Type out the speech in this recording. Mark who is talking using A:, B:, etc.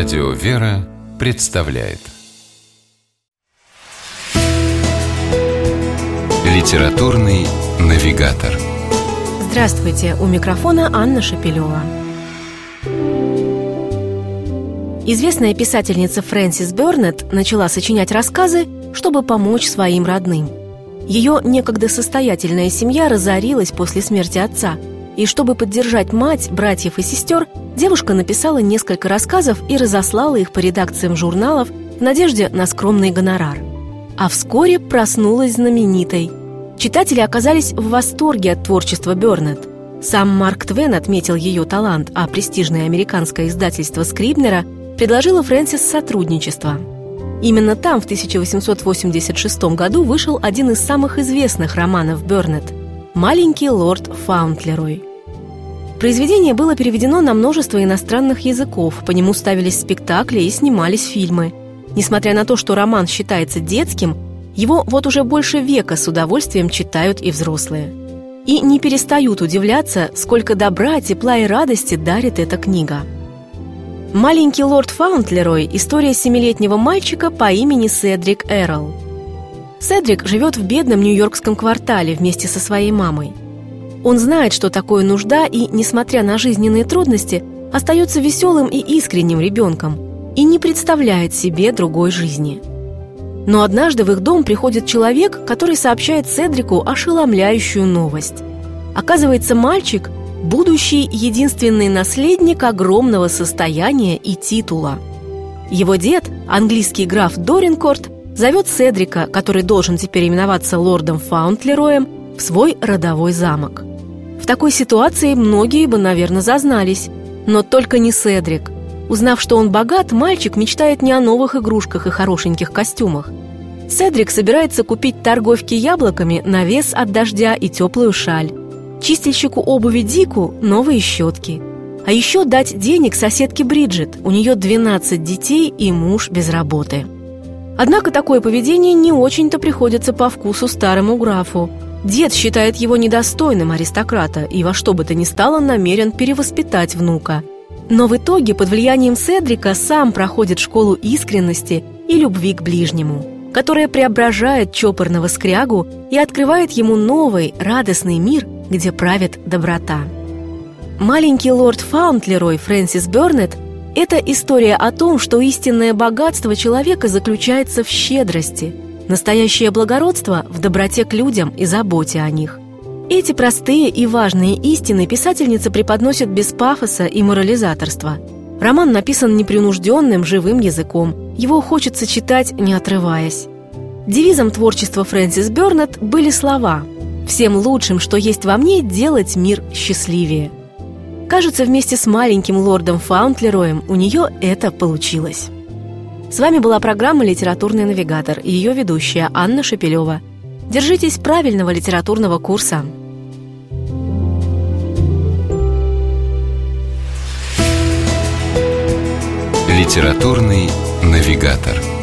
A: Радио «Вера» представляет Литературный навигатор
B: Здравствуйте! У микрофона Анна Шапилева. Известная писательница Фрэнсис Бернетт начала сочинять рассказы, чтобы помочь своим родным. Ее некогда состоятельная семья разорилась после смерти отца, и чтобы поддержать мать, братьев и сестер, девушка написала несколько рассказов и разослала их по редакциям журналов в надежде на скромный гонорар. А вскоре проснулась знаменитой. Читатели оказались в восторге от творчества Бернетт. Сам Марк Твен отметил ее талант, а престижное американское издательство Скрибнера предложило Фрэнсис сотрудничество. Именно там в 1886 году вышел один из самых известных романов Бернетт «Маленький лорд Фаунтлерой». Произведение было переведено на множество иностранных языков, по нему ставились спектакли и снимались фильмы. Несмотря на то, что роман считается детским, его вот уже больше века с удовольствием читают и взрослые. И не перестают удивляться, сколько добра, тепла и радости дарит эта книга – Маленький лорд Фаунтлерой – история семилетнего мальчика по имени Седрик Эрл. Седрик живет в бедном нью-йоркском квартале вместе со своей мамой. Он знает, что такое нужда, и, несмотря на жизненные трудности, остается веселым и искренним ребенком и не представляет себе другой жизни. Но однажды в их дом приходит человек, который сообщает Седрику ошеломляющую новость. Оказывается, мальчик будущий единственный наследник огромного состояния и титула. Его дед, английский граф Доринкорт, зовет Седрика, который должен теперь именоваться лордом Фаунтлероем, в свой родовой замок. В такой ситуации многие бы, наверное, зазнались, но только не Седрик. Узнав, что он богат, мальчик мечтает не о новых игрушках и хорошеньких костюмах. Седрик собирается купить торговки яблоками на вес от дождя и теплую шаль чистильщику обуви Дику новые щетки. А еще дать денег соседке Бриджит, у нее 12 детей и муж без работы. Однако такое поведение не очень-то приходится по вкусу старому графу. Дед считает его недостойным аристократа и во что бы то ни стало намерен перевоспитать внука. Но в итоге под влиянием Седрика сам проходит школу искренности и любви к ближнему, которая преображает чопорного скрягу и открывает ему новый, радостный мир – где правит доброта. Маленький лорд Фаунтлерой Фрэнсис Бернетт – это история о том, что истинное богатство человека заключается в щедрости, настоящее благородство в доброте к людям и заботе о них. Эти простые и важные истины писательница преподносит без пафоса и морализаторства. Роман написан непринужденным, живым языком. Его хочется читать, не отрываясь. Девизом творчества Фрэнсис Бернетт были слова – всем лучшим, что есть во мне, делать мир счастливее. Кажется, вместе с маленьким лордом Фаунтлероем у нее это получилось. С вами была программа «Литературный навигатор» и ее ведущая Анна Шапилева. Держитесь правильного литературного курса.
A: «Литературный навигатор»